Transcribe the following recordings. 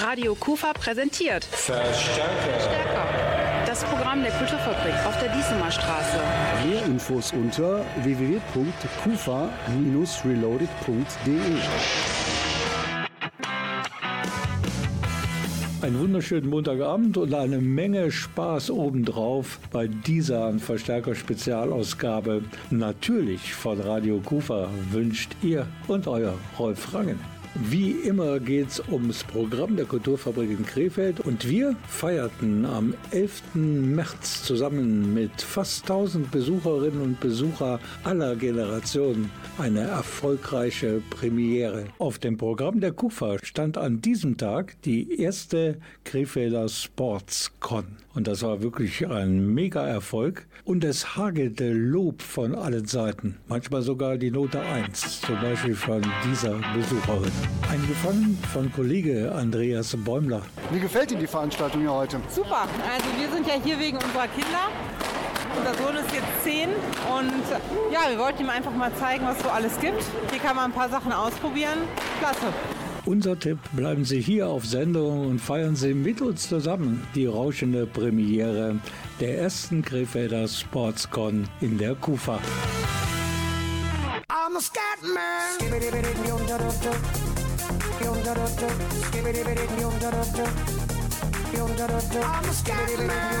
Radio Kufa präsentiert Verstärker. Stärker. Das Programm der Kulturfabrik auf der Diesemer Straße. Mehr Infos unter www.kufa-reloaded.de. Einen wunderschönen Montagabend und eine Menge Spaß obendrauf bei dieser Verstärker-Spezialausgabe. Natürlich von Radio Kufa wünscht ihr und euer Rolf Rangen. Wie immer geht es ums Programm der Kulturfabrik in Krefeld und wir feierten am 11. März zusammen mit fast 1000 Besucherinnen und Besucher aller Generationen eine erfolgreiche Premiere. Auf dem Programm der KUFA stand an diesem Tag die erste Krefelder SportsCon. Und das war wirklich ein Mega-Erfolg. Und es hagelte Lob von allen Seiten. Manchmal sogar die Note 1, zum Beispiel von dieser Besucherin. Eingefangen von Kollege Andreas Bäumler. Wie gefällt Ihnen die Veranstaltung hier heute? Super. Also wir sind ja hier wegen unserer Kinder. Unser Sohn ist jetzt zehn und ja, wir wollten ihm einfach mal zeigen, was so alles gibt. Hier kann man ein paar Sachen ausprobieren. Klasse. Unser Tipp, bleiben Sie hier auf Sendung und feiern Sie mit uns zusammen die rauschende Premiere der ersten Krefelder Sportscon in der KUFA. I'm a scat man. I'm a scat man.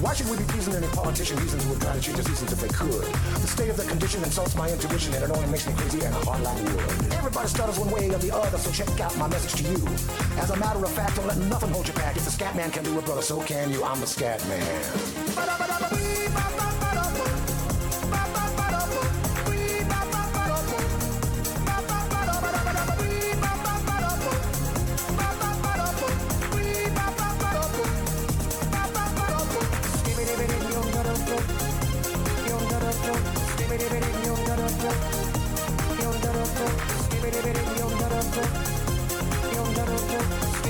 Why should we be pleasing any politician reasons who would try to change the seasons if they could? The state of the condition insults my intuition and it only makes me crazy and hard like wood. Everybody stutters one way or the other, so check out my message to you. As a matter of fact, don't let nothing hold you back. If the scat man can do it, brother, so can you. I'm the scat man.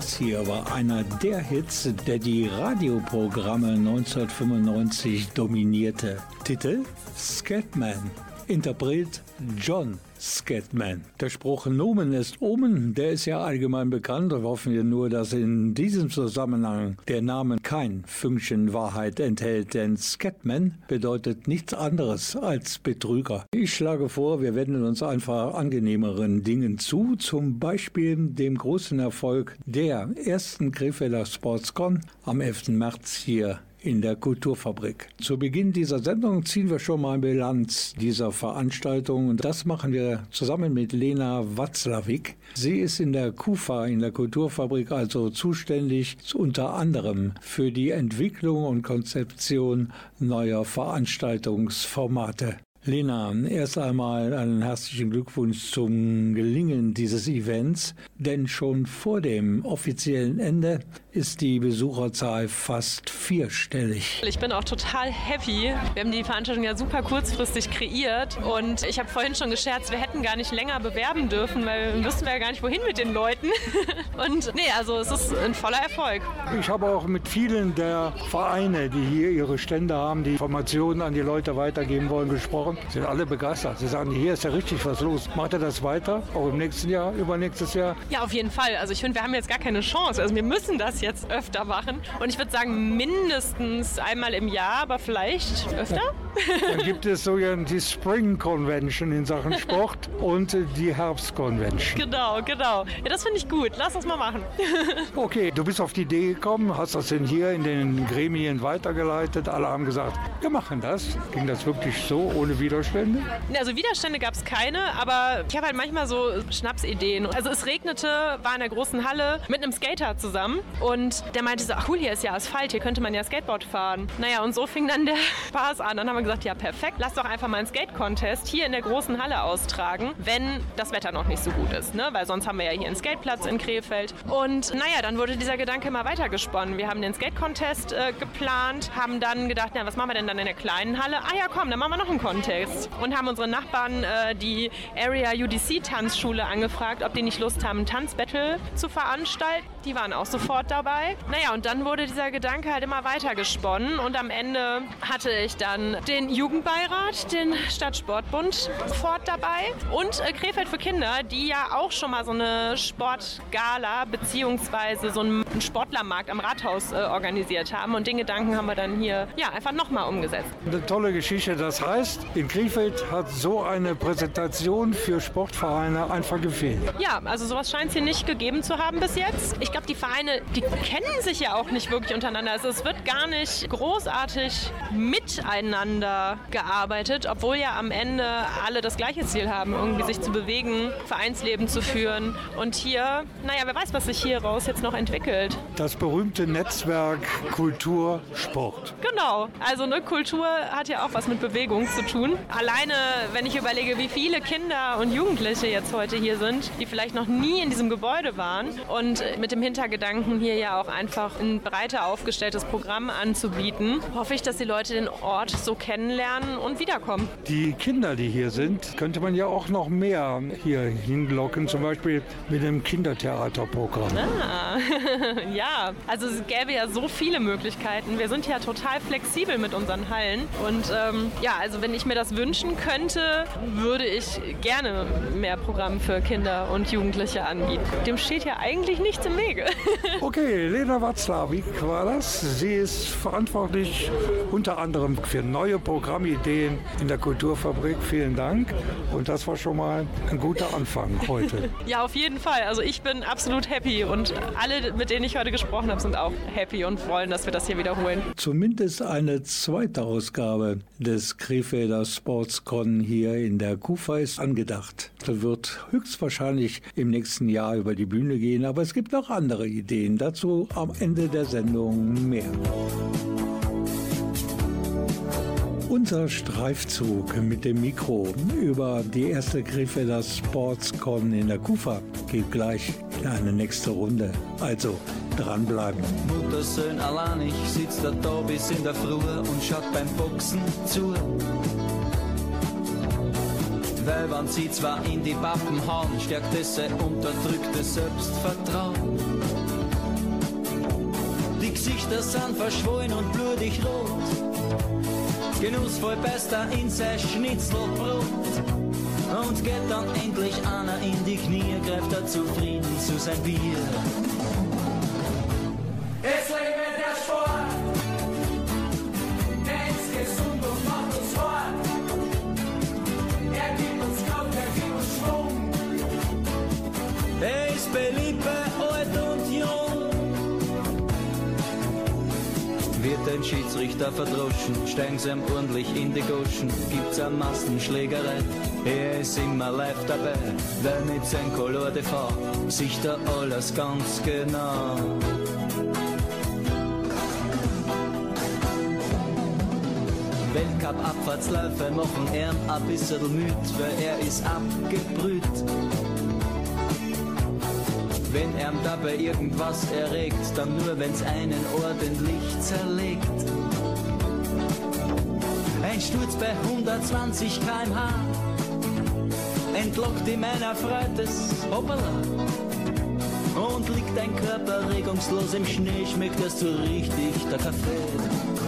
Das hier war einer der Hits, der die Radioprogramme 1995 dominierte. Titel Scatman. Interpret John Scatman. Der Spruch Nomen ist Omen, der ist ja allgemein bekannt. Wir hoffen wir nur, dass in diesem Zusammenhang der Name kein Fünkchen Wahrheit enthält, denn Scatman bedeutet nichts anderes als Betrüger. Ich schlage vor, wir wenden uns einfach angenehmeren Dingen zu, zum Beispiel dem großen Erfolg der ersten Krefelder Sportscon am 11. März hier in der Kulturfabrik. Zu Beginn dieser Sendung ziehen wir schon mal Bilanz dieser Veranstaltung und das machen wir zusammen mit Lena Watzlawick. Sie ist in der KUFA, in der Kulturfabrik, also zuständig unter anderem für die Entwicklung und Konzeption neuer Veranstaltungsformate. Lena, erst einmal einen herzlichen Glückwunsch zum Gelingen dieses Events, denn schon vor dem offiziellen Ende ist die Besucherzahl fast vierstellig. Ich bin auch total happy. Wir haben die Veranstaltung ja super kurzfristig kreiert und ich habe vorhin schon gescherzt, wir hätten gar nicht länger bewerben dürfen, weil wüssten wir ja gar nicht, wohin mit den Leuten. Und nee, also es ist ein voller Erfolg. Ich habe auch mit vielen der Vereine, die hier ihre Stände haben, die Informationen an die Leute weitergeben wollen, gesprochen. Sie sind alle begeistert. Sie sagen, hier ist ja richtig was los. Macht er das weiter? Auch im nächsten Jahr, übernächstes Jahr? Ja, auf jeden Fall. Also ich finde, wir haben jetzt gar keine Chance. Also wir müssen das jetzt öfter machen. Und ich würde sagen, mindestens einmal im Jahr, aber vielleicht öfter. Dann gibt es so die Spring Convention in Sachen Sport und die Herbst Convention. Genau, genau. Ja, das finde ich gut. Lass uns mal machen. okay, du bist auf die Idee gekommen, hast das denn hier in den Gremien weitergeleitet. Alle haben gesagt, wir machen das. Ging das wirklich so, ohne Widerstände? Also Widerstände gab es keine, aber ich habe halt manchmal so Schnapsideen. Also es regnete, war in der großen Halle mit einem Skater zusammen und der meinte so, ach cool, hier ist ja Asphalt, hier könnte man ja Skateboard fahren. Naja, und so fing dann der Spaß an. Dann haben wir gesagt, ja perfekt, lass doch einfach mal einen Skate-Contest hier in der großen Halle austragen, wenn das Wetter noch nicht so gut ist, ne? weil sonst haben wir ja hier einen Skateplatz in Krefeld. Und naja, dann wurde dieser Gedanke immer weitergesponnen. Wir haben den Skate-Contest äh, geplant, haben dann gedacht, na, was machen wir denn dann in der kleinen Halle? Ah ja, komm, dann machen wir noch einen Contest. Und haben unsere Nachbarn, äh, die Area UDC Tanzschule, angefragt, ob die nicht Lust haben, ein Tanzbattle zu veranstalten. Die waren auch sofort dabei. Naja, und dann wurde dieser Gedanke halt immer weiter gesponnen und am Ende hatte ich dann den Jugendbeirat, den Stadtsportbund fort dabei und äh, Krefeld für Kinder, die ja auch schon mal so eine Sportgala beziehungsweise so einen Sportlermarkt am Rathaus äh, organisiert haben und den Gedanken haben wir dann hier ja einfach nochmal umgesetzt. Eine tolle Geschichte. Das heißt, in Krefeld hat so eine Präsentation für Sportvereine einfach gefehlt. Ja, also sowas scheint es hier nicht gegeben zu haben bis jetzt. Ich glaube, die Vereine, die kennen sich ja auch nicht wirklich untereinander. Also es wird gar nicht großartig miteinander gearbeitet, obwohl ja am Ende alle das gleiche Ziel haben, irgendwie sich zu bewegen, Vereinsleben zu führen. Und hier, naja, wer weiß, was sich hier raus jetzt noch entwickelt. Das berühmte Netzwerk Kultur, Sport. Genau, also eine Kultur hat ja auch was mit Bewegung zu tun. Alleine, wenn ich überlege, wie viele Kinder und Jugendliche jetzt heute hier sind, die vielleicht noch nie in diesem Gebäude waren und mit dem Hintergedanken hier ja auch einfach ein breiter aufgestelltes Programm anzubieten, hoffe ich, dass die Leute den Ort so kennenlernen und wiederkommen. Die Kinder, die hier sind, könnte man ja auch noch mehr hier hinlocken, zum Beispiel mit einem Kindertheaterprogramm. Ah, ja, also es gäbe ja so viele Möglichkeiten. Wir sind ja total flexibel mit unseren Hallen und ähm, ja, also wenn ich mir das wünschen könnte, würde ich gerne mehr Programm für Kinder und Jugendliche anbieten. Dem steht ja eigentlich nichts im Wege. okay, Lena Watzlawick war das. Sie ist verantwortlich unter anderem für neue Programmideen in der Kulturfabrik. Vielen Dank. Und das war schon mal ein guter Anfang heute. ja, auf jeden Fall. Also ich bin absolut happy und alle, mit denen ich heute gesprochen habe, sind auch happy und wollen, dass wir das hier wiederholen. Zumindest eine zweite Ausgabe des Krefelder Sportscon hier in der KUFA ist angedacht. Das wird höchstwahrscheinlich im nächsten Jahr über die Bühne gehen, aber es gibt noch andere Ideen. Dazu am Ende der Sendung mehr. Unser Streifzug mit dem Mikro über die erste Krefelder Sportscon in der Kufa geht gleich in eine nächste Runde. Also dranbleiben. Muttersöhn allein, ich sitz da, da bis in der Früh und schaut beim Boxen zu. Weil wenn sie zwar in die Pappen hauen, stärkt es sein unterdrücktes Selbstvertrauen. Die Gesichter sind verschwollen und blutig rot. Genussvoll bester in sein Schnitzelbrot. Und geht dann endlich einer in die Knie, greift er zufrieden zu sein Bier. Schiedsrichter verdroschen, steigen sie ihm ordentlich in die Goschen, gibt's eine Massenschlägerei. Er ist immer live dabei, weil mit seinem Color Fort sieht er alles ganz genau. Weltcup-Abfahrtsläufe machen er ein bisschen müd, weil er ist abgebrüht. Wenn er dabei irgendwas erregt, dann nur wenn's einen ordentlich zerlegt. Ein Sturz bei 120 km/h entlockt ihm ein erfreutes Hoppala. Und liegt ein Körper regungslos im Schnee, schmeckt es so richtig der Kaffee.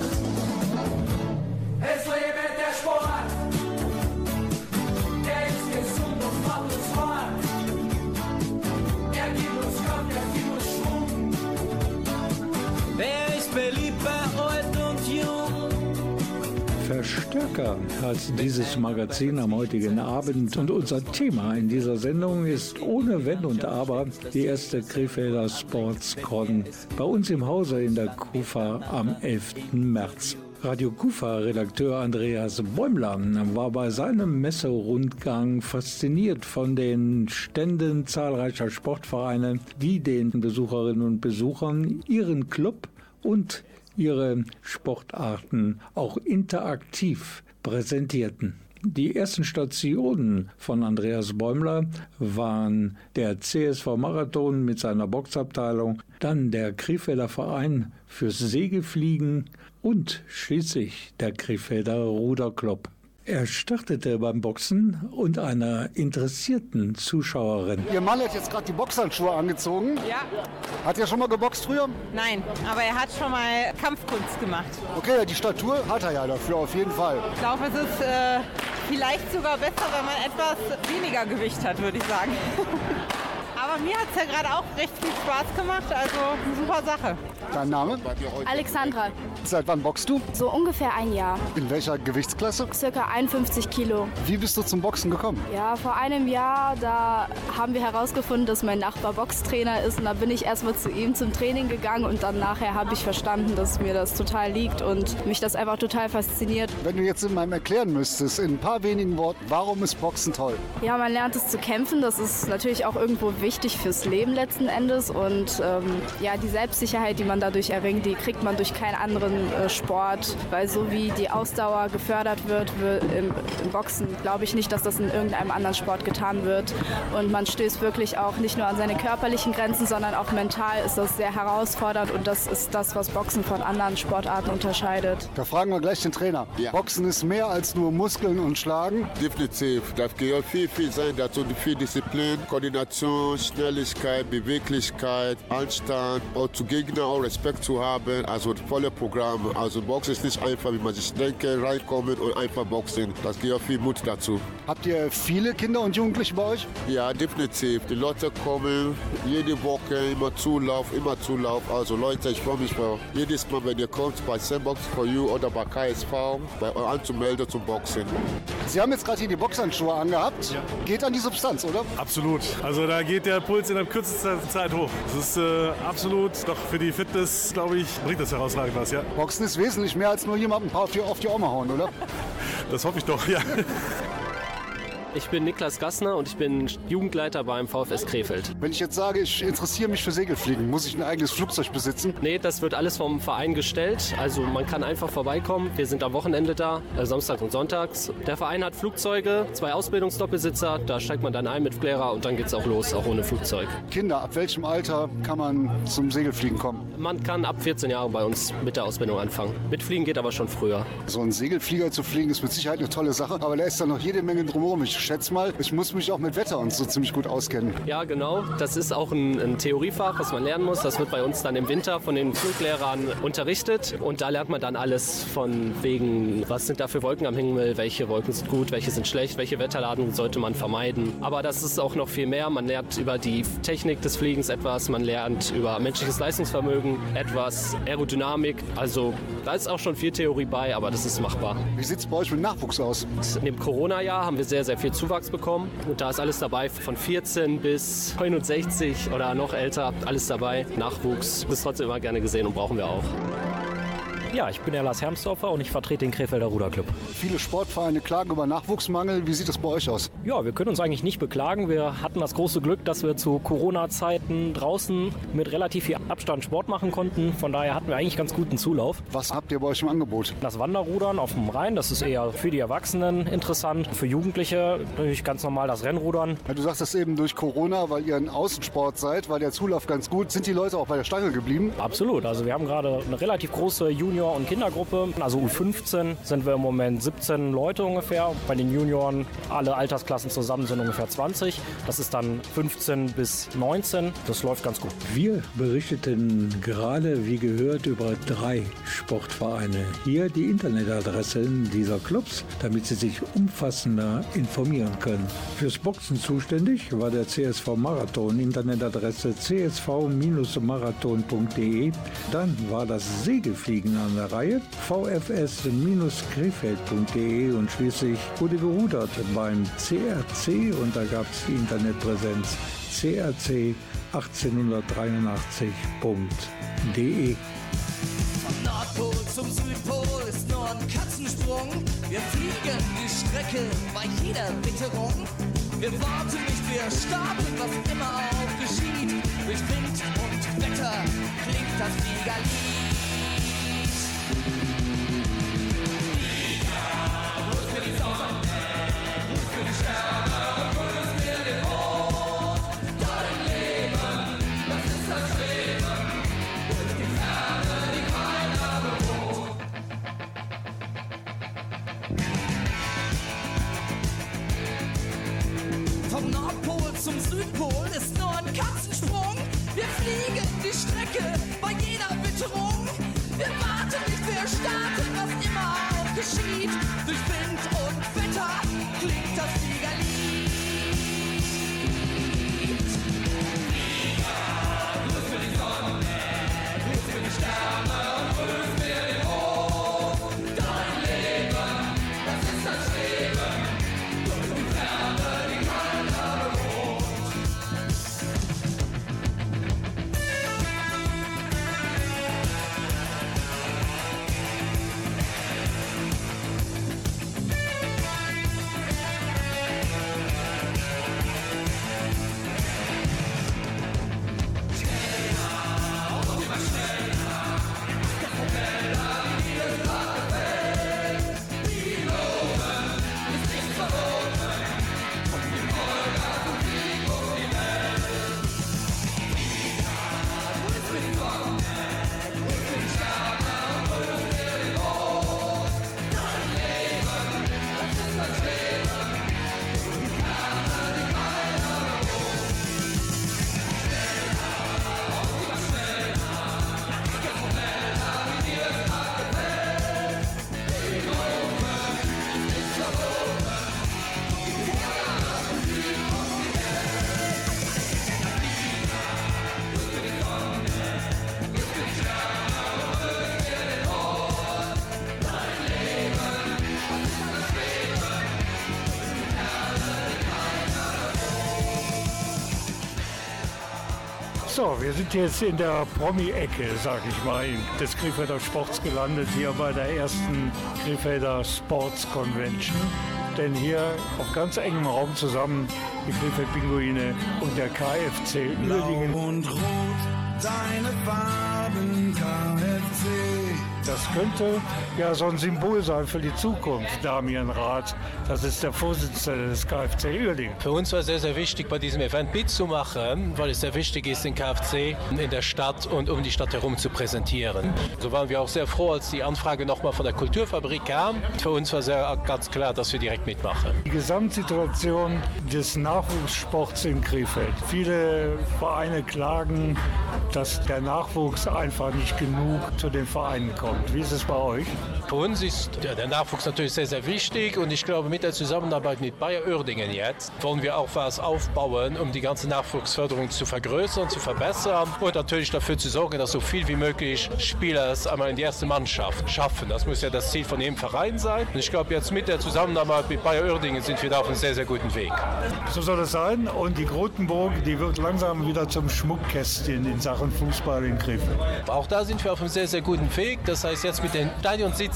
Verstärker als dieses Magazin am heutigen Abend. Und unser Thema in dieser Sendung ist ohne Wenn und Aber die erste Krefelder Sportscon bei uns im Hause in der Kufa am 11. März. Radio Kufa-Redakteur Andreas Bäumler war bei seinem Messerundgang fasziniert von den Ständen zahlreicher Sportvereine, die den Besucherinnen und Besuchern ihren Club und ihre Sportarten auch interaktiv präsentierten. Die ersten Stationen von Andreas Bäumler waren der CSV Marathon mit seiner Boxabteilung, dann der Krefelder Verein fürs Segelfliegen und schließlich der Krefelder Ruderclub. Er startete beim Boxen und einer interessierten Zuschauerin. Ihr Mann hat jetzt gerade die Boxhandschuhe angezogen. Ja, Hat er schon mal geboxt früher? nein, aber er hat schon mal Kampfkunst gemacht. Okay, die Statur hat er ja dafür auf jeden Fall. Ich glaube, es ist äh, vielleicht sogar besser, wenn man etwas weniger Gewicht hat, würde ich sagen. aber mir hat es ja gerade auch recht viel Spaß gemacht, also eine super Sache. Dein Name? Alexandra, Seit wann boxst du? so ungefähr ein Jahr, In welcher Gewichtsklasse? circa 51 Kilo. Wie bist du zum Boxen gekommen? Ja, vor einem Jahr, da haben wir herausgefunden, dass mein Nachbar Boxtrainer ist und da bin ich erstmal zu ihm zum Training gegangen und dann nachher habe ich verstanden, dass mir das total liegt und mich das einfach total fasziniert. Wenn du jetzt in meinem erklären müsstest, in ein paar wenigen Worten, warum ist Boxen toll? Ja, man lernt es zu kämpfen, das ist natürlich auch irgendwo wichtig fürs Leben letzten Endes und ähm, ja, die Selbstsicherheit, die man dadurch erringt, die kriegt man durch keinen anderen äh, Sport, weil so wie die Ausdauer gefördert wird wir- im, im Boxen, glaube ich nicht, dass das in irgendeinem anderen Sport getan wird und man stößt wirklich auch nicht nur an seine körperlichen Grenzen, sondern auch mental ist das sehr herausfordernd und das ist das, was Boxen von anderen Sportarten unterscheidet. Da fragen wir gleich den Trainer. Boxen ist mehr als nur Muskeln und Schlagen. Definitiv. Das gehört viel, viel sein dazu. Viel Disziplin, Koordination, Schnelligkeit, Beweglichkeit, Anstand, auch zu Gegner auch Respekt zu haben. Also volle Programm. Also Boxen ist nicht einfach, wie man sich denkt, reinkommen und einfach boxen. Das gehört viel Mut dazu. Habt ihr viele Kinder und Jugendliche bei euch? Ja, definitiv. Die Leute kommen jede Woche, immer Zulauf, immer Zulauf. Also Leute, ich freue mich für jedes Mal, wenn ihr kommt bei Sandbox for You oder bei KSV, bei euch anzumelden zum Boxen. Sie haben jetzt gerade hier die Boxhandschuhe angehabt. Geht an die Substanz, oder? Absolut. Also da geht der Puls in der kürzesten Zeit hoch. Das ist äh, absolut, doch für die Fitness, glaube ich, bringt das herausragend was, ja. Boxen ist wesentlich mehr als nur jemanden ein paar auf die, auf die Oma hauen, oder? Das hoffe ich doch, ja. Ich bin Niklas Gassner und ich bin Jugendleiter beim VfS Krefeld. Wenn ich jetzt sage, ich interessiere mich für Segelfliegen, muss ich ein eigenes Flugzeug besitzen? Nee, das wird alles vom Verein gestellt. Also man kann einfach vorbeikommen. Wir sind am Wochenende da, äh, Samstag und Sonntags. Der Verein hat Flugzeuge, zwei Ausbildungsdoppelsitzer. Da steigt man dann ein mit Flärer und dann geht's auch los, auch ohne Flugzeug. Kinder, ab welchem Alter kann man zum Segelfliegen kommen? Man kann ab 14 Jahren bei uns mit der Ausbildung anfangen. Mitfliegen geht aber schon früher. So ein Segelflieger zu fliegen ist mit Sicherheit eine tolle Sache, aber da ist dann noch jede Menge drumherum. Ich schätze mal, ich muss mich auch mit Wetter und so ziemlich gut auskennen. Ja, genau. Das ist auch ein, ein Theoriefach, was man lernen muss. Das wird bei uns dann im Winter von den Fluglehrern unterrichtet. Und da lernt man dann alles von wegen, was sind da für Wolken am Himmel, welche Wolken sind gut, welche sind schlecht, welche Wetterladen sollte man vermeiden. Aber das ist auch noch viel mehr. Man lernt über die Technik des Fliegens etwas, man lernt über menschliches Leistungsvermögen etwas, Aerodynamik. Also da ist auch schon viel Theorie bei, aber das ist machbar. Wie sieht es bei euch mit Nachwuchs aus? In dem Corona-Jahr haben wir sehr, sehr viel Zuwachs bekommen. Und da ist alles dabei, von 14 bis 69 oder noch älter, alles dabei. Nachwuchs ist trotzdem immer gerne gesehen und brauchen wir auch. Ja, ich bin der Lars Hermsdorfer und ich vertrete den Krefelder Ruderclub. Viele Sportvereine klagen über Nachwuchsmangel. Wie sieht es bei euch aus? Ja, wir können uns eigentlich nicht beklagen. Wir hatten das große Glück, dass wir zu Corona-Zeiten draußen mit relativ viel Abstand Sport machen konnten. Von daher hatten wir eigentlich ganz guten Zulauf. Was habt ihr bei euch im Angebot? Das Wanderrudern auf dem Rhein, das ist eher für die Erwachsenen interessant. Für Jugendliche natürlich ganz normal das Rennrudern. Ja, du sagst das eben durch Corona, weil ihr ein Außensport seid, weil der Zulauf ganz gut. Sind die Leute auch bei der Stange geblieben? Absolut. Also wir haben gerade eine relativ große Junior- und Kindergruppe. Also U15 sind wir im Moment 17 Leute ungefähr. Bei den Junioren alle Altersklassen zusammen sind ungefähr 20. Das ist dann 15 bis 19. Das läuft ganz gut. Wir berichteten gerade, wie gehört, über drei Sportvereine. Hier die Internetadressen dieser Clubs, damit Sie sich umfassender informieren können. Fürs Boxen zuständig war der CSV Marathon, Internetadresse csv-marathon.de. Dann war das Segelfliegen an der Reihe, vfs-krefeld.de und schließlich wurde gerudert beim CRC und da gab es die Internetpräsenz crc1883.de. Vom Nordpol zum Südpol ist nur ein Katzensprung. Wir fliegen die Strecke bei jeder Witterung. Wir warten nicht, wir starten, was immer auch geschieht. Durch Wind und Wetter klingt das Fliegerlied. Zum Südpol ist nur ein Katzensprung. Wir fliegen die Strecke So, wir sind jetzt in der Promi-Ecke, sag ich mal, des Krefelder Sports gelandet, hier bei der ersten Krefelder Sports Convention. Denn hier auf ganz engem Raum zusammen die Krefeld Pinguine und der KFC Uerdingen. und rot, deine Farben KFC. Das könnte ja so ein Symbol sein für die Zukunft, Damian Rath. Das ist der Vorsitzende des KfC Uerdingen. Für uns war sehr, sehr wichtig, bei diesem Event mitzumachen, weil es sehr wichtig ist, den KfC in der Stadt und um die Stadt herum zu präsentieren. So waren wir auch sehr froh, als die Anfrage nochmal von der Kulturfabrik kam. Für uns war sehr ganz klar, dass wir direkt mitmachen. Die Gesamtsituation des Nachwuchssports in Krefeld. Viele Vereine klagen, dass der Nachwuchs einfach nicht genug zu den Vereinen kommt. Wie ist es bei euch? Für uns ist der Nachwuchs natürlich sehr, sehr wichtig und ich glaube, mit der Zusammenarbeit mit Bayer Uerdingen jetzt wollen wir auch was aufbauen, um die ganze Nachwuchsförderung zu vergrößern, zu verbessern und natürlich dafür zu sorgen, dass so viel wie möglich Spieler es einmal in die erste Mannschaft schaffen. Das muss ja das Ziel von jedem Verein sein. Und ich glaube, jetzt mit der Zusammenarbeit mit Bayer Uerdingen sind wir da auf einem sehr, sehr guten Weg. So soll es sein und die Grotenburg, die wird langsam wieder zum Schmuckkästchen in Sachen Fußball in Krefeld. Auch da sind wir auf einem sehr, sehr guten Weg. Das heißt, jetzt mit den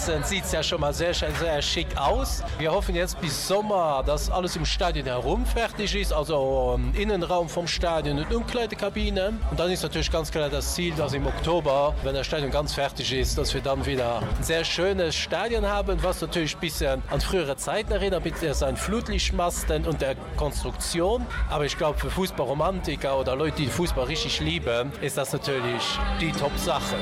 Stadionsitzen sieht es ja schon mal sehr, sehr schick aus. Wir hoffen jetzt bis Sommer, dass alles im Stadion herum fertig ist, also im Innenraum vom Stadion und Umkleidekabine. Und dann ist natürlich ganz klar das Ziel, dass im Oktober, wenn das Stadion ganz fertig ist, dass wir dann wieder ein sehr schönes Stadion haben, was natürlich ein bisschen an frühere Zeiten erinnert, mit seinen Flutlichtmasten und der Konstruktion. Aber ich glaube, für Fußballromantiker oder Leute, die Fußball richtig lieben, ist das natürlich die Top-Sache.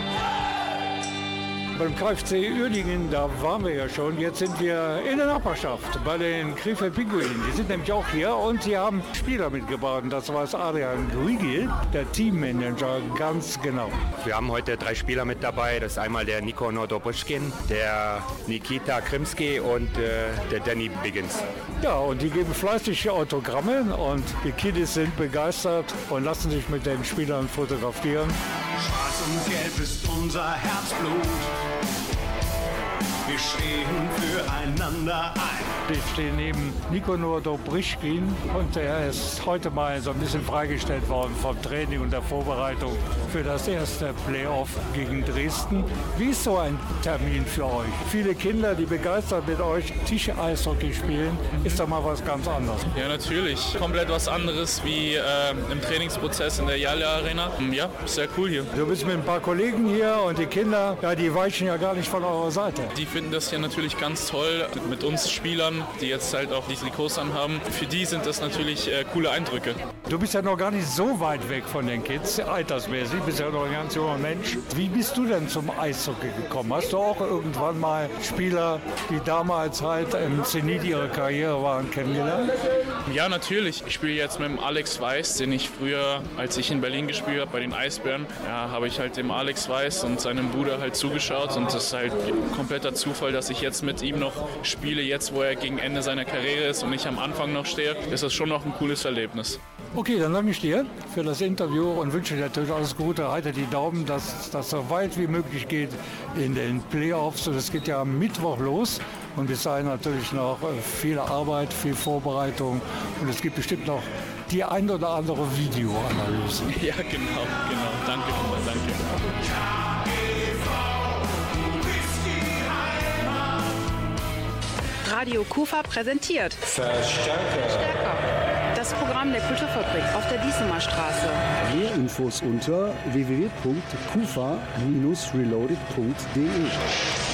Beim KfC Uerdingen, da waren wir ja schon. Jetzt sind wir in der Nachbarschaft bei den Krefeld Pinguinen. Die sind nämlich auch hier und sie haben Spieler mitgebracht. Das war Adrian Grügel, der Teammanager, ganz genau. Wir haben heute drei Spieler mit dabei. Das ist einmal der Nico Nordobuschkin, der Nikita Krimski und äh, der Danny Biggins. Ja, und die geben fleißig Autogramme und die Kiddies sind begeistert und lassen sich mit den Spielern fotografieren. Schwarz und Gelb ist unser Herzblut. Wir stehen füreinander ein. Ich stehe neben Nikonor Dobrischkin und er ist heute mal so ein bisschen freigestellt worden vom Training und der Vorbereitung für das erste Playoff gegen Dresden. Wie ist so ein Termin für euch? Viele Kinder, die begeistert mit euch Tisch-Eishockey spielen, ist doch mal was ganz anderes. Ja, natürlich. Komplett was anderes wie äh, im Trainingsprozess in der Jale Arena. Ja, sehr cool hier. Du bist mit ein paar Kollegen hier und die Kinder, ja, die weichen ja gar nicht von eurer Seite. Die finden das hier natürlich ganz toll mit uns Spielern, die jetzt halt auch die Trikots anhaben. Für die sind das natürlich äh, coole Eindrücke. Du bist ja noch gar nicht so weit weg von den Kids, altersmäßig, bist ja noch ein ganz junger Mensch. Wie bist du denn zum Eishockey gekommen? Hast du auch irgendwann mal Spieler, die damals halt im Zenit ihrer Karriere waren, kennengelernt? Ja, natürlich. Ich spiele jetzt mit dem Alex Weiß, den ich früher, als ich in Berlin gespielt habe, bei den Eisbären, ja, habe ich halt dem Alex Weiß und seinem Bruder halt zugeschaut und das ist halt kompletter Zufall, dass ich jetzt mit ihm noch spiele, jetzt wo er gegen Ende seiner Karriere ist und ich am Anfang noch stehe, ist das schon noch ein cooles Erlebnis. Okay, dann danke ich dir für das Interview und wünsche dir natürlich alles Gute. Halte die Daumen, dass das so weit wie möglich geht in den Playoffs. Und es geht ja am Mittwoch los. Und bis dahin natürlich noch äh, viel Arbeit, viel Vorbereitung. Und es gibt bestimmt noch die ein oder andere Videoanalyse. Ja, genau, genau. Danke, danke. Radio Kufa präsentiert Verstärker. Stärker. Das Programm der Kulturfabrik auf der Diesemer Straße. Mehr Infos unter www.kufa-reloaded.de.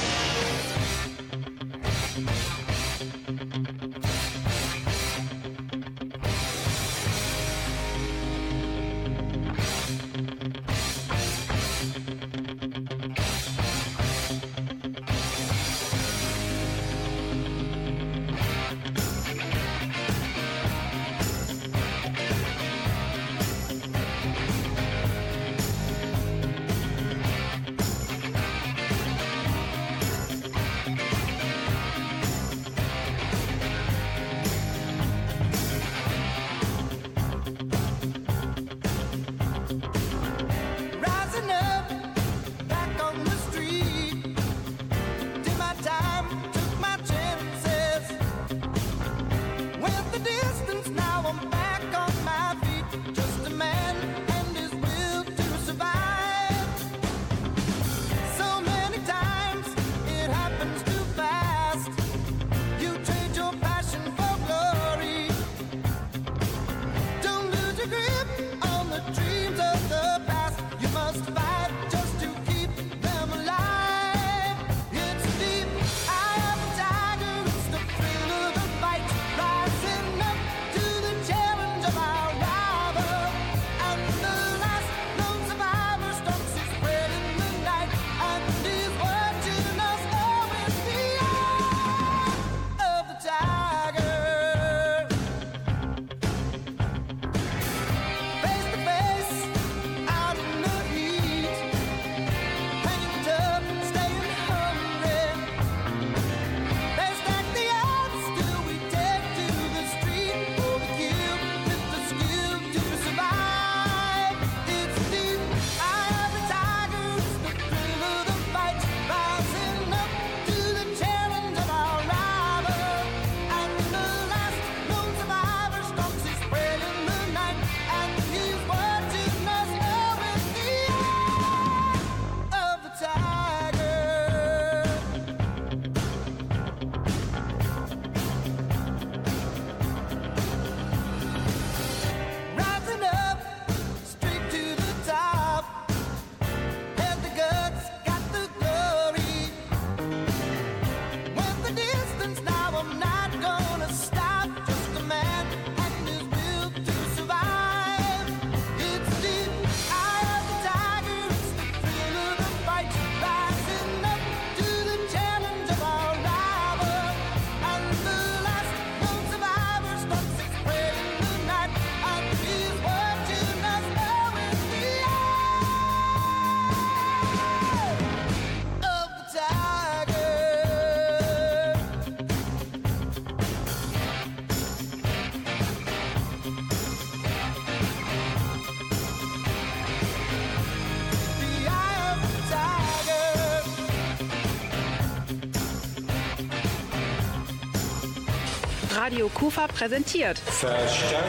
Radio Kufa präsentiert Verstärker.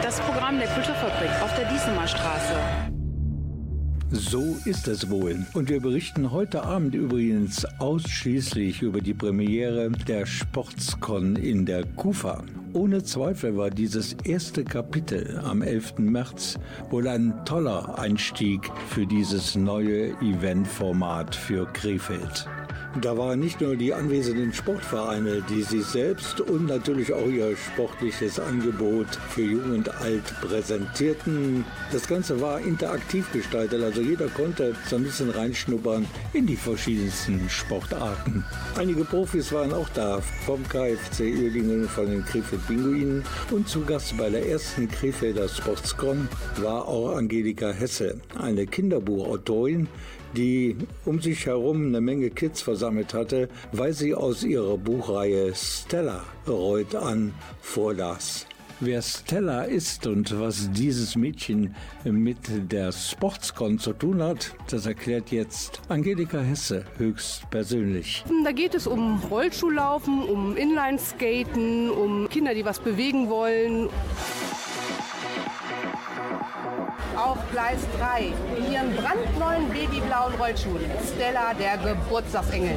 das Programm der Kulturfabrik auf der Diesemer Straße. So ist es wohl. Und wir berichten heute Abend übrigens ausschließlich über die Premiere der Sportscon in der Kufa. Ohne Zweifel war dieses erste Kapitel am 11. März wohl ein toller Einstieg für dieses neue Eventformat für Krefeld. Da waren nicht nur die anwesenden Sportvereine, die sich selbst und natürlich auch ihr sportliches Angebot für Jung und Alt präsentierten. Das Ganze war interaktiv gestaltet, also jeder konnte so ein bisschen reinschnuppern in die verschiedensten Sportarten. Einige Profis waren auch da, vom KFC Uerdingen, von den Krefeld Pinguinen und zu Gast bei der ersten Krefelder Sportscon war auch Angelika Hesse, eine Kinderbuchautorin, die um sich herum eine Menge Kids versammelt hatte, weil sie aus ihrer Buchreihe Stella Reut an vorlas. Wer Stella ist und was dieses Mädchen mit der Sportscon zu tun hat, das erklärt jetzt Angelika Hesse höchst persönlich. Da geht es um Rollschuhlaufen, um Inlineskaten, um Kinder, die was bewegen wollen. Auf Gleis 3 in ihren brandneuen babyblauen Rollschuhen. Stella, der Geburtstagsengel.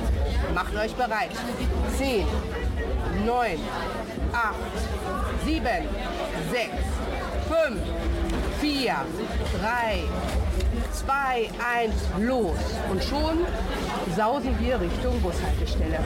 Macht euch bereit. 10, 9, 8, 7, 6, 5, 4, 3, 2, 1, los. Und schon sausen wir Richtung Bushaltestelle.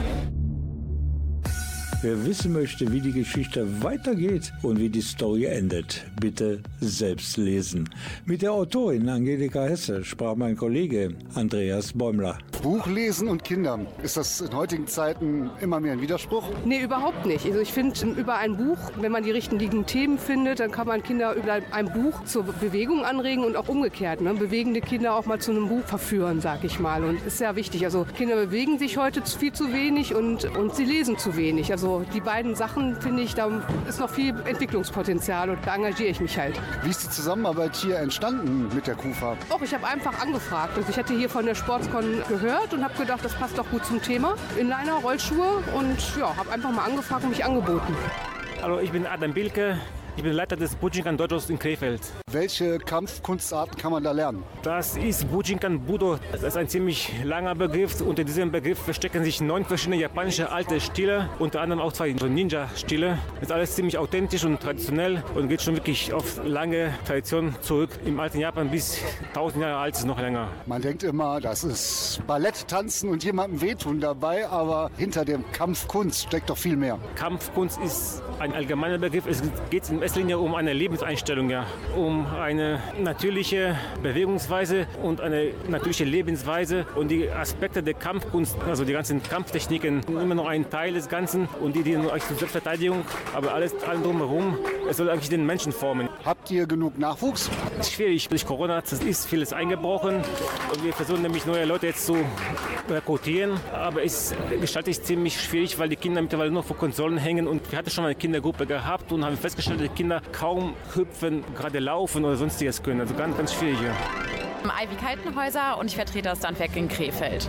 Wer wissen möchte, wie die Geschichte weitergeht und wie die Story endet, bitte selbst lesen. Mit der Autorin Angelika Hesse sprach mein Kollege Andreas Bäumler. Buch lesen und Kinder. Ist das in heutigen Zeiten immer mehr ein Widerspruch? Nee, überhaupt nicht. Also ich finde, über ein Buch, wenn man die richtigen Themen findet, dann kann man Kinder über ein Buch zur Bewegung anregen und auch umgekehrt. Ne? Bewegende Kinder auch mal zu einem Buch verführen, sag ich mal. Und ist sehr wichtig. Also Kinder bewegen sich heute viel zu wenig und, und sie lesen zu wenig. Also die beiden Sachen finde ich, da ist noch viel Entwicklungspotenzial und da engagiere ich mich halt. Wie ist die Zusammenarbeit hier entstanden mit der KUFA? Auch ich habe einfach angefragt. Also ich hatte hier von der Sportscon gehört und habe gedacht, das passt doch gut zum Thema. Inliner, Rollschuhe und ja, habe einfach mal angefragt und mich angeboten. Hallo, ich bin Adam Bilke. Ich bin Leiter des Bujinkan Dojos in Krefeld. Welche Kampfkunstarten kann man da lernen? Das ist Bujinkan Budo. Das ist ein ziemlich langer Begriff. Unter diesem Begriff verstecken sich neun verschiedene japanische alte Stile, unter anderem auch zwei Ninja-Stile. Das ist alles ziemlich authentisch und traditionell und geht schon wirklich auf lange Tradition zurück. Im alten Japan bis 1000 Jahre alt ist noch länger. Man denkt immer, das ist Ballett tanzen und jemandem wehtun dabei, aber hinter dem Kampfkunst steckt doch viel mehr. Kampfkunst ist ein allgemeiner Begriff. Es geht in erster Linie um eine Lebenseinstellung, ja. um eine natürliche Bewegungsweise und eine natürliche Lebensweise. Und die Aspekte der Kampfkunst, also die ganzen Kampftechniken, sind immer noch ein Teil des Ganzen und die dienen euch zur Selbstverteidigung, aber alles allem drumherum, es soll eigentlich den Menschen formen. Habt ihr genug Nachwuchs? Schwierig. Durch Corona ist vieles eingebrochen und wir versuchen nämlich neue Leute jetzt zu rekrutieren, aber es gestaltet sich ziemlich schwierig, weil die Kinder mittlerweile nur vor Konsolen hängen und wir hatten schon eine Kindergruppe gehabt und haben festgestellt, Kinder kaum hüpfen, gerade laufen oder sonstiges können. Also ganz, ganz schwierig. Ja. Ivy Kaltenhäuser und ich vertrete das Standwerk in Krefeld.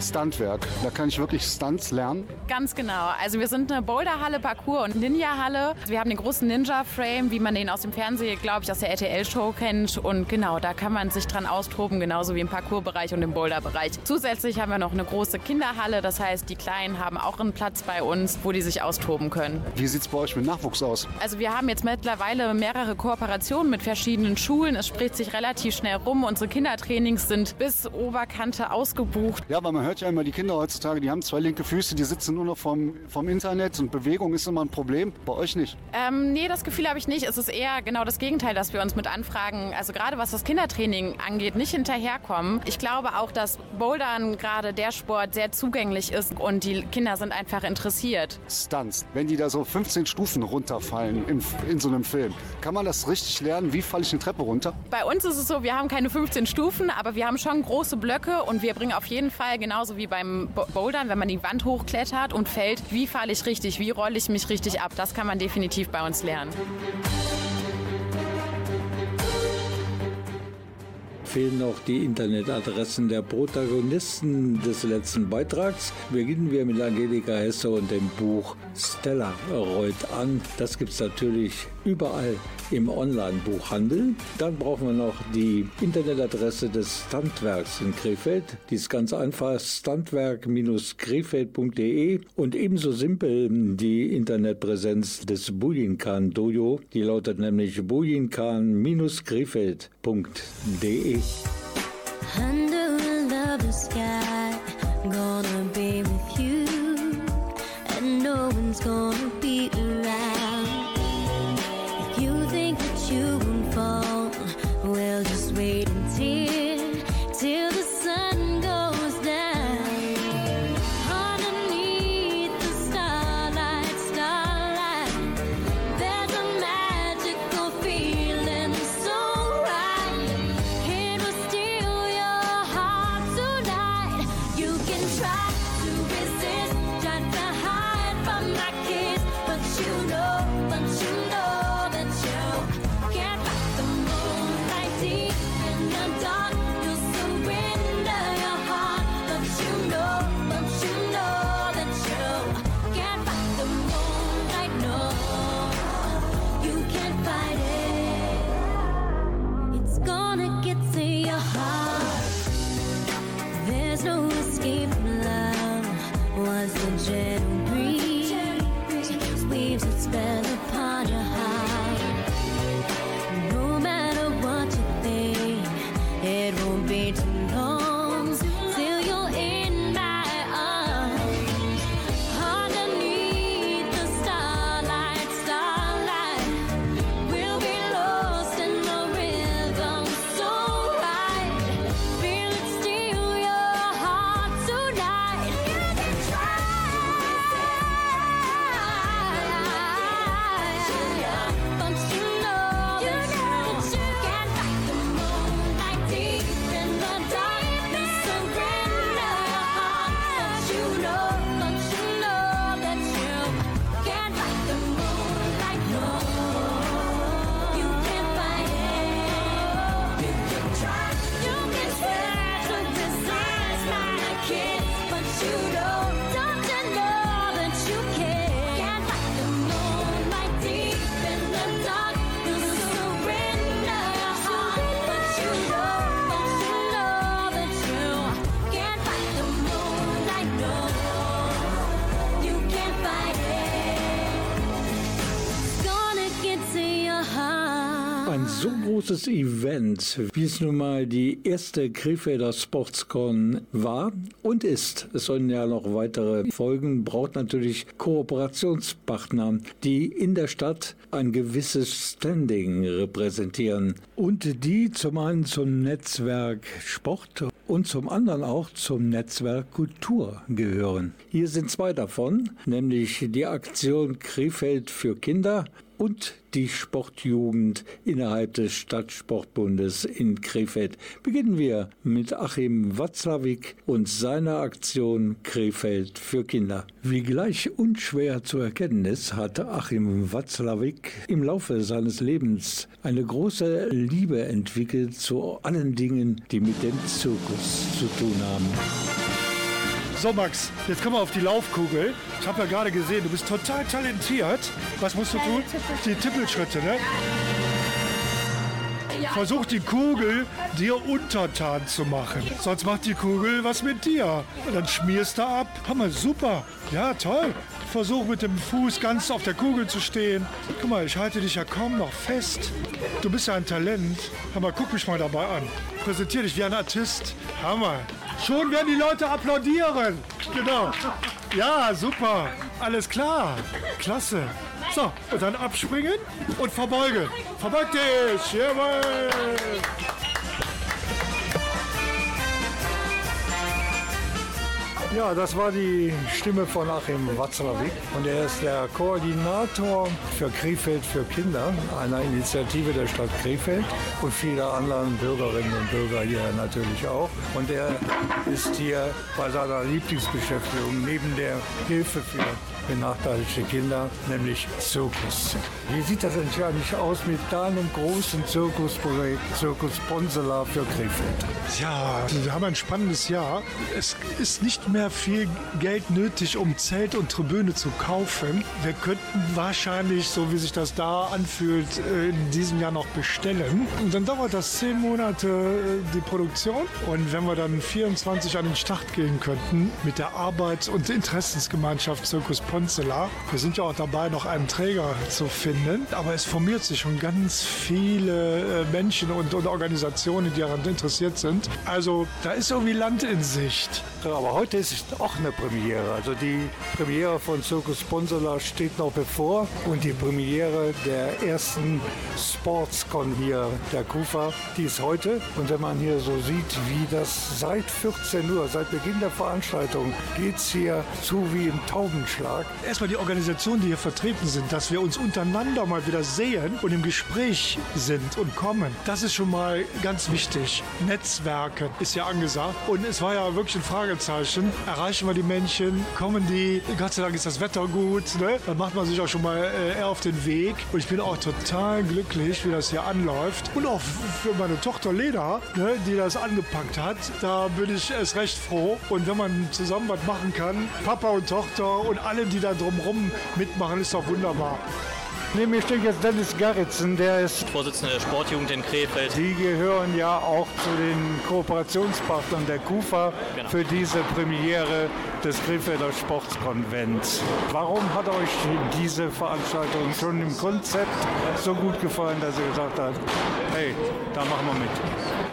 Stuntwerk. Da kann ich wirklich Stunts lernen. Ganz genau. Also wir sind eine Boulderhalle, Parkour und Ninja-Halle. Wir haben den großen Ninja-Frame, wie man den aus dem Fernsehen, glaube ich, aus der RTL-Show kennt. Und genau, da kann man sich dran austoben, genauso wie im Parkour-Bereich und im Boulder-Bereich. Zusätzlich haben wir noch eine große Kinderhalle. Das heißt, die Kleinen haben auch einen Platz bei uns, wo die sich austoben können. Wie sieht es bei euch mit Nachwuchs aus? Also wir haben jetzt mittlerweile mehrere Kooperationen mit verschiedenen Schulen. Es spricht sich relativ schnell rum. Unsere Kindertrainings sind bis Oberkante ausgebucht. Ja, weil man hört ja immer, die Kinder heutzutage, die haben zwei linke Füße, die sitzen nur noch vom, vom Internet und Bewegung ist immer ein Problem. Bei euch nicht? Ähm, nee, das Gefühl habe ich nicht. Es ist eher genau das Gegenteil, dass wir uns mit Anfragen, also gerade was das Kindertraining angeht, nicht hinterherkommen. Ich glaube auch, dass Bouldern gerade der Sport sehr zugänglich ist und die Kinder sind einfach interessiert. Stunts, wenn die da so 15 Stufen runterfallen im, in so einem Film, kann man das richtig lernen? Wie falle ich eine Treppe runter? Bei uns ist es so, wir haben keine 15 Stufen, aber wir haben schon große Blöcke und wir bringen auf jeden Fall genauso wie beim Bouldern, wenn man die Wand hochklettert und fällt, wie falle ich richtig, wie rolle ich mich richtig ab. Das kann man definitiv bei uns lernen. fehlen noch die Internetadressen der Protagonisten des letzten Beitrags. Beginnen wir mit Angelika Hesse und dem Buch Stella Reut an. Das gibt es natürlich überall im Online-Buchhandel. Dann brauchen wir noch die Internetadresse des Standwerks in Krefeld. Die ist ganz einfach standwerk-krefeld.de und ebenso simpel die Internetpräsenz des Bujinkan Dojo. Die lautet nämlich bujinkan-krefeld.de. Gonna be with you, and no one's gonna großes Event, wie es nun mal die erste Krefelder Sportscon war und ist, es sollen ja noch weitere folgen, braucht natürlich Kooperationspartner, die in der Stadt ein gewisses Standing repräsentieren. Und die zum einen zum Netzwerk Sport und zum anderen auch zum Netzwerk Kultur gehören. Hier sind zwei davon, nämlich die Aktion Krefeld für Kinder und die Sportjugend innerhalb des Stadtsportbundes in Krefeld. Beginnen wir mit Achim Watzlawick und seiner Aktion Krefeld für Kinder. Wie gleich unschwer zu erkennen ist, hat Achim Watzlawick im Laufe seines Lebens eine große Liebe entwickelt zu allen Dingen, die mit dem Zirkus zu tun haben. So Max, jetzt kommen wir auf die Laufkugel. Ich habe ja gerade gesehen, du bist total talentiert. Was musst du tun? Die Tippelschritte, ne? Versuch die Kugel dir untertan zu machen. Sonst macht die Kugel was mit dir. Und dann schmierst du ab. Hammer, super. Ja, toll. Versuch mit dem Fuß ganz auf der Kugel zu stehen. Guck mal, ich halte dich ja kaum noch fest. Du bist ja ein Talent. Hammer, guck mich mal dabei an. Präsentier dich wie ein Artist. Hammer. Schon werden die Leute applaudieren. Genau. Ja, super. Alles klar. Klasse. So, und dann abspringen und verbeugen. Verbeug dich. Jawohl. Ja, das war die Stimme von Achim Watzlawick und er ist der Koordinator für Krefeld für Kinder, einer Initiative der Stadt Krefeld und viele anderen Bürgerinnen und Bürger hier natürlich auch. Und er ist hier bei seiner Lieblingsbeschäftigung neben der Hilfe für benachteiligte Kinder, nämlich Zirkus. Wie sieht das eigentlich aus mit deinem großen Zirkusprojekt Zirkus Bonsela für Krefeld? Ja, wir haben ein spannendes Jahr. Es ist nicht mehr viel Geld nötig, um Zelt und Tribüne zu kaufen. Wir könnten wahrscheinlich, so wie sich das da anfühlt, äh, in diesem Jahr noch bestellen. Und dann dauert das zehn Monate äh, die Produktion. Und wenn wir dann 24 an den Start gehen könnten mit der Arbeits- und Interessensgemeinschaft Zirkus Ponzela, wir sind ja auch dabei, noch einen Träger zu finden. Aber es formiert sich schon ganz viele äh, Menschen und, und Organisationen, die daran interessiert sind. Also da ist irgendwie Land in Sicht. Aber heute ist auch eine Premiere. Also die Premiere von Circus Sponsola steht noch bevor und die Premiere der ersten Sportscon hier, der KUFA, die ist heute. Und wenn man hier so sieht, wie das seit 14 Uhr, seit Beginn der Veranstaltung, geht es hier zu wie im Taubenschlag. Erstmal die Organisationen, die hier vertreten sind, dass wir uns untereinander mal wieder sehen und im Gespräch sind und kommen. Das ist schon mal ganz wichtig. Netzwerke ist ja angesagt. Und es war ja wirklich ein Fragezeichen. Erreichen wir die Menschen? Kommen die? Gott sei Dank ist das Wetter gut. Ne? Dann macht man sich auch schon mal äh, eher auf den Weg. Und ich bin auch total glücklich, wie das hier anläuft. Und auch für meine Tochter Lena, ne, die das angepackt hat, da bin ich erst recht froh. Und wenn man zusammen was machen kann, Papa und Tochter und alle, die da drumherum mitmachen, ist doch wunderbar. Neben mir steht jetzt Dennis Garritzen, der ist Vorsitzender der Sportjugend in Krefeld. Die gehören ja auch zu den Kooperationspartnern der KUFA Genau. für diese Premiere des Krefelder Sportskonvents. Warum hat euch diese Veranstaltung schon im Konzept so gut gefallen, dass ihr gesagt habt, hey, da machen wir mit?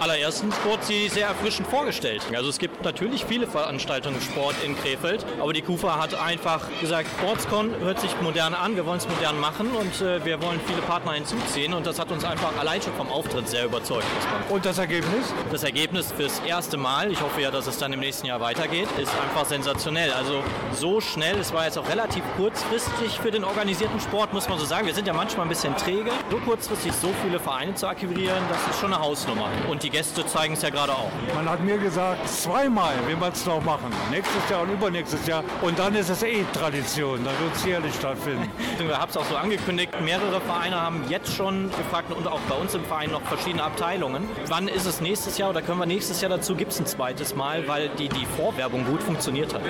Allererstens wurde sie sehr erfrischend vorgestellt. Also es gibt natürlich viele Veranstaltungen im Sport in Krefeld, aber die KUFA hat einfach gesagt, Sportscon hört sich modern an, wir wollen es modern machen und äh, wir wollen viele Partner hinzuziehen und das hat uns einfach allein schon vom Auftritt sehr überzeugt. Und das Ergebnis? Das Ergebnis fürs erste Mal, ich hoffe ja, dass es dann im nächsten Jahr weitergeht, ist einfach sensationell. Also so schnell, es war jetzt auch relativ kurzfristig für den organisierten Sport, muss man so sagen. Wir sind ja manchmal ein bisschen träge. So kurzfristig so viele Vereine zu akquirieren, das ist schon eine Hausnummer. Und die Gäste zeigen es ja gerade auch. Man hat mir gesagt, zweimal will man es noch machen. Nächstes Jahr und übernächstes Jahr. Und dann ist es eh Tradition. Dann wird es jährlich stattfinden. Ich habe es auch so angekündigt, mehrere Vereine haben jetzt schon gefragt und auch bei uns im Verein noch verschiedene Abteilungen. Wann ist es nächstes Jahr oder können wir nächstes Jahr dazu? Gibt es ein zweites Mal, weil die, die Vorwerbung gut funktioniert hat.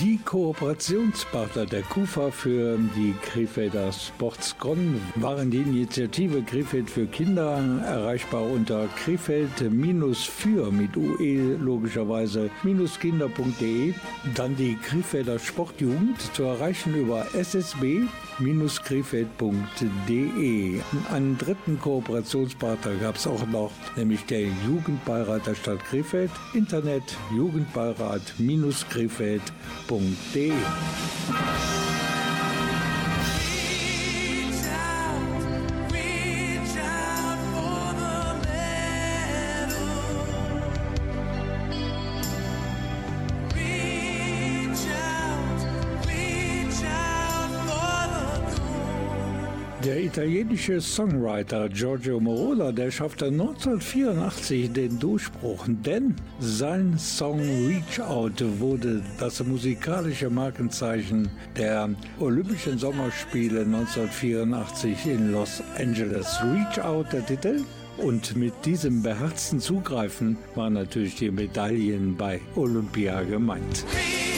Die Kooperationspartner der KUFA für die Krefelder Sportscon waren die Initiative Krefeld für Kinder, erreichbar unter krefeld-für mit UE logischerweise kinder.de. Dann die Krefelder Sportjugend zu erreichen über ssb krefeld.de. Einen dritten Kooperationspartner gab es auch noch, nämlich der Jugendbeirat der Stadt Krefeld, Internet jugendbeirat-krefeld.de. italienische Songwriter Giorgio Moroder, der schaffte 1984 den Durchbruch, denn sein Song Reach Out wurde das musikalische Markenzeichen der Olympischen Sommerspiele 1984 in Los Angeles. Reach Out der Titel und mit diesem beherzten Zugreifen waren natürlich die Medaillen bei Olympia gemeint. Reach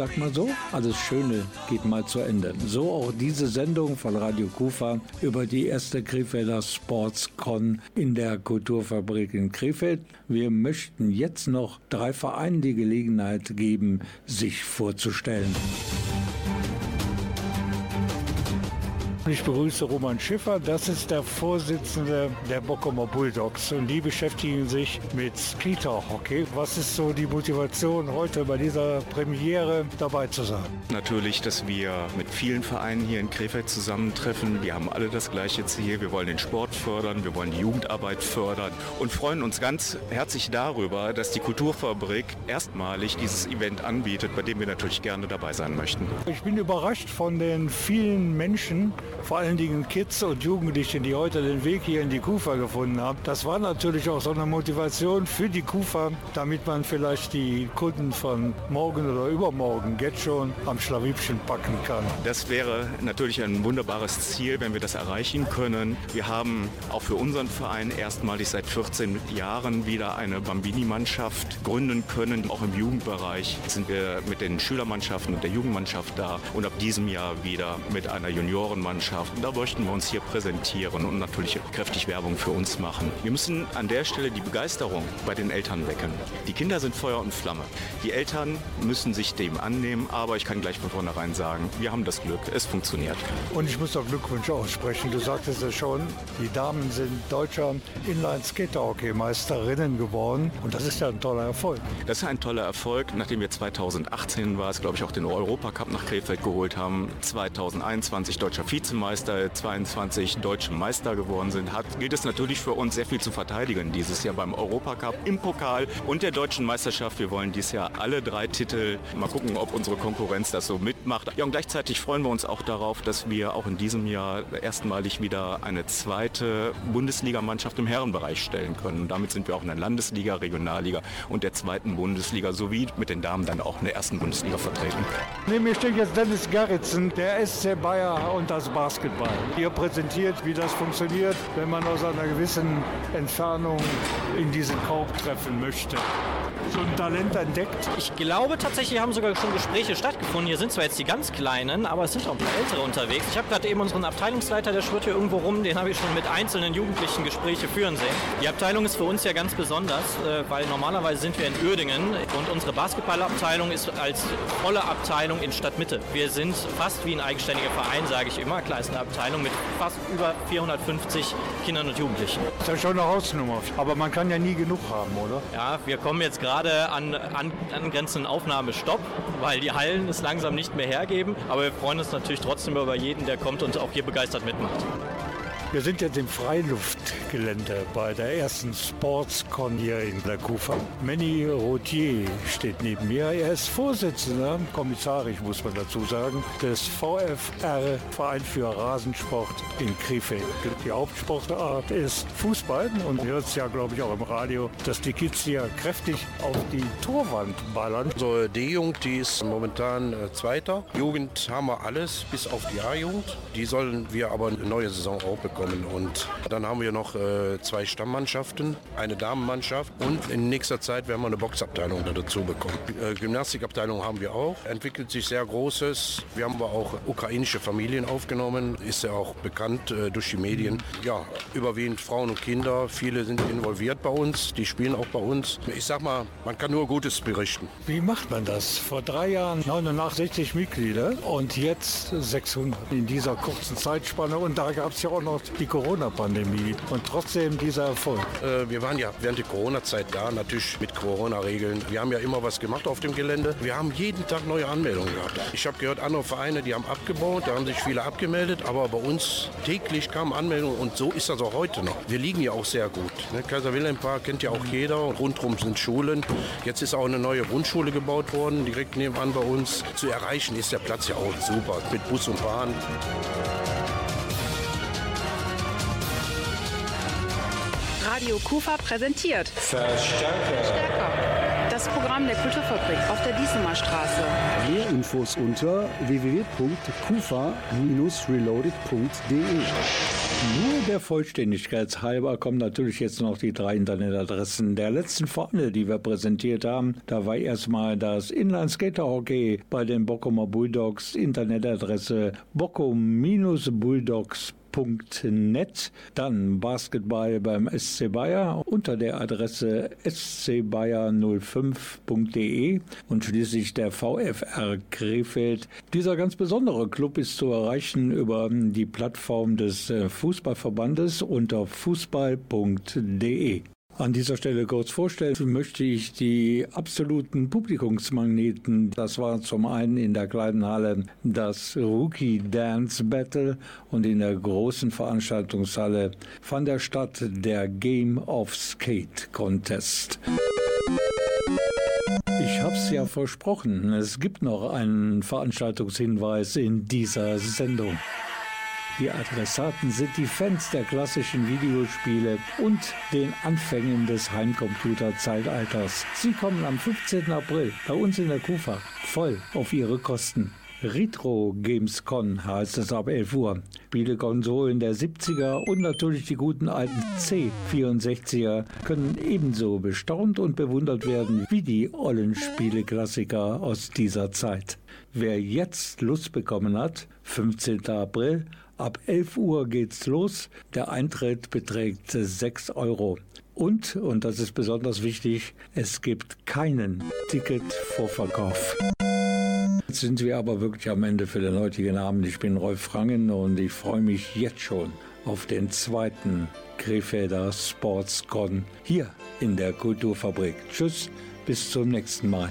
sagt man so? Alles Schöne geht mal zu Ende. So auch diese Sendung von Radio Kufa über die erste Krefelder Sportscon in der Kulturfabrik in Krefeld. Wir möchten jetzt noch drei Vereinen die Gelegenheit geben, sich vorzustellen. Ich begrüße Roman Schiffer, das ist der Vorsitzende der Bockumer Bulldogs und die beschäftigen sich mit Skeeter-Hockey. Was ist so die Motivation, heute bei dieser Premiere dabei zu sein? Natürlich, dass wir mit vielen Vereinen hier in Krefeld zusammentreffen. Wir haben alle das gleiche Ziel. Wir wollen den Sport fördern, wir wollen die Jugendarbeit fördern und freuen uns ganz herzlich darüber, dass die Kulturfabrik erstmalig dieses Event anbietet, bei dem wir natürlich gerne dabei sein möchten. Ich bin überrascht von den vielen Menschen, vor allen Dingen Kids und Jugendliche, die heute den Weg hier in die Kufa gefunden haben. Das war natürlich auch so eine Motivation für die Kufa, damit man vielleicht die Kunden von morgen oder übermorgen jetzt schon am Schlawippchen packen kann. Das wäre natürlich ein wunderbares Ziel, wenn wir das erreichen können. Wir haben auch für unseren Verein erstmalig seit 14 Jahren wieder eine Bambini-Mannschaft gründen können. Auch im Jugendbereich sind wir mit den Schülermannschaften und der Jugendmannschaft da und ab diesem Jahr wieder mit einer Juniorenmannschaft. Da möchten wir uns hier präsentieren und natürlich kräftig Werbung für uns machen. Wir müssen an der Stelle die Begeisterung bei den Eltern wecken. Die Kinder sind Feuer und Flamme. Die Eltern müssen sich dem annehmen, aber ich kann gleich von vornherein sagen, wir haben das Glück, es funktioniert. Und ich muss auch Glückwünsche aussprechen. Du sagtest es schon, die Damen sind deutscher Inline-Skater-Hockey-Meisterinnen geworden. Und das ist ja ein toller Erfolg. Das ist ein toller Erfolg, nachdem wir 2018 war es, glaube ich, auch den Europacup nach Krefeld geholt haben, 2021 deutscher Vizemeister, 22 deutsche Meister geworden sind, hat, gilt es natürlich für uns sehr viel zu verteidigen dieses Jahr beim Europacup, im Pokal und der deutschen Meisterschaft. Wir wollen dieses Jahr alle drei Titel mal gucken, ob unsere Konkurrenz das so mitmacht. Ja, und gleichzeitig freuen wir uns auch darauf, dass wir auch in diesem Jahr erstmalig wieder eine zweite Bundesligamannschaft im Herrenbereich stellen können. Und damit sind wir auch in der Landesliga, Regionalliga und der zweiten Bundesliga sowie mit den Damen dann auch in der ersten Bundesliga vertreten. Neben mir steht jetzt Dennis Gerritsen, der SC Bayer und das Basketball. Ihr präsentiert, wie das funktioniert, wenn man aus einer gewissen Entfernung in diesen Korb treffen möchte. So ein Talent entdeckt. Ich glaube tatsächlich haben sogar schon Gespräche stattgefunden. Hier sind zwar jetzt die ganz Kleinen, aber es sind auch ein paar Ältere unterwegs. Ich habe gerade eben unseren Abteilungsleiter, der schwirrt hier irgendwo rum, den habe ich schon mit einzelnen Jugendlichen Gespräche führen sehen. Die Abteilung ist für uns ja ganz besonders, äh, weil normalerweise sind wir in Uerdingen und unsere Basketballabteilung ist als volle Abteilung in Stadtmitte. Wir sind fast wie ein eigenständiger Verein, sage ich immer. Klar ist eine Abteilung mit fast über 450 Kindern und Jugendlichen. Das ist ja schon eine Hausnummer. Aber man kann ja nie genug haben, oder? Ja, wir kommen jetzt gerade an, an angrenzenden Aufnahmestopp, weil die Hallen es langsam nicht mehr hergeben. Aber wir freuen uns natürlich trotzdem über jeden, der kommt und auch hier begeistert mitmacht. Wir sind jetzt im Freiluftgelände bei der ersten Sportscon hier in der Kufa. Manny Rotier steht neben mir. Er ist Vorsitzender, kommissarisch muss man dazu sagen, des VfR, Verein für Rasensport in Krefeld. Die Hauptsportart ist Fußball und hört es ja, glaube ich, auch im Radio, dass die Kids hier kräftig auf die Torwand ballern. So, die Jugend, die ist momentan äh, Zweiter. Jugend haben wir alles, bis auf die A-Jugend. Die sollen wir aber eine neue Saison auch bekommen. Und dann haben wir noch äh, zwei Stammmannschaften, eine Damenmannschaft und in nächster Zeit werden wir eine Boxabteilung da dazu bekommen. Äh, Gymnastikabteilung haben wir auch, entwickelt sich sehr Großes. Wir haben aber auch ukrainische Familien aufgenommen, ist ja auch bekannt äh, durch die Medien. Ja, überwiegend Frauen und Kinder, viele sind involviert bei uns, die spielen auch bei uns. Ich sag mal, man kann nur Gutes berichten. Wie macht man das? Vor drei Jahren 69 Mitglieder und jetzt 600 in dieser kurzen Zeitspanne. Und da gab es ja auch noch die Corona-Pandemie und trotzdem dieser Erfolg. Äh, wir waren ja während der Corona-Zeit da, natürlich mit Corona-Regeln. Wir haben ja immer was gemacht auf dem Gelände. Wir haben jeden Tag neue Anmeldungen gehabt. Ich habe gehört, andere Vereine, die haben abgebaut, da haben sich viele abgemeldet, aber bei uns täglich kamen Anmeldungen und so ist das auch heute noch. Wir liegen ja auch sehr gut. Ne? Kaiser Wilhelm Park kennt ja auch jeder und rundherum sind Schulen. Jetzt ist auch eine neue Grundschule gebaut worden, direkt nebenan bei uns. Zu erreichen ist der Platz ja auch super mit Bus und Bahn. Radio Kufa präsentiert Verstärker. das Programm der Kulturfabrik auf der Diesemer Straße. Mehr Infos unter www.kufa-reloaded.de. Nur der Vollständigkeit halber kommen natürlich jetzt noch die drei Internetadressen der letzten Vereine, die wir präsentiert haben. Da war erstmal das Inline-Skater-Hockey bei den Bockumer Bulldogs, Internetadresse bockum-bulldogs net. Dann Basketball beim SC Bayer unter der Adresse scbayer05.de und schließlich der VfR Krefeld. Dieser ganz besondere Club ist zu erreichen über die Plattform des äh, Fußballverbandes unter fußball.de. An dieser Stelle kurz vorstellen möchte ich die absoluten Publikumsmagneten. Das war zum einen in der kleinen Halle das Rookie Dance Battle und in der großen Veranstaltungshalle fand der statt der Game of Skate Contest. Ich hab's ja versprochen, es gibt noch einen Veranstaltungshinweis in dieser Sendung. Die Adressaten sind die Fans der klassischen Videospiele und den Anfängen des Heimcomputer-Zeitalters. Sie kommen am 15. April bei uns in der Kufa voll auf ihre Kosten. Retro Games Con heißt es ab 11 Uhr. Spielekonsolen der 70er und natürlich die guten alten C64er können ebenso bestaunt und bewundert werden wie die ollen Spieleklassiker aus dieser Zeit. Wer jetzt Lust bekommen hat, 15. April, ab 11 Uhr geht's los. Der Eintritt beträgt 6 Euro. Und, und das ist besonders wichtig, es gibt keinen Ticketvorverkauf. Jetzt sind wir aber wirklich am Ende für den heutigen Abend. Ich bin Rolf Frangen und ich freue mich jetzt schon auf den zweiten Krefelder Sportscon hier in der Kulturfabrik. Tschüss, bis zum nächsten Mal.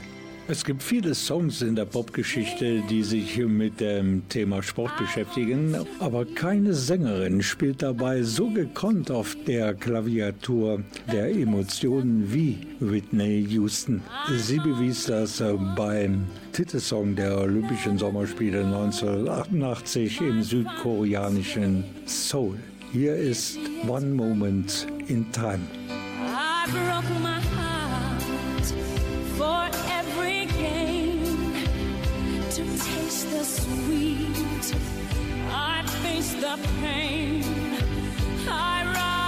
Es gibt viele Songs in der Popgeschichte, die sich mit dem Thema Sport beschäftigen, aber keine Sängerin spielt dabei so gekonnt auf der Klaviatur der Emotionen wie Whitney Houston. Sie bewies das beim Titelsong der Olympischen Sommerspiele 1988 im südkoreanischen Seoul. Hier ist One Moment in Time. For every gain to taste the sweet. I face the pain. I rise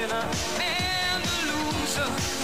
winner and a loser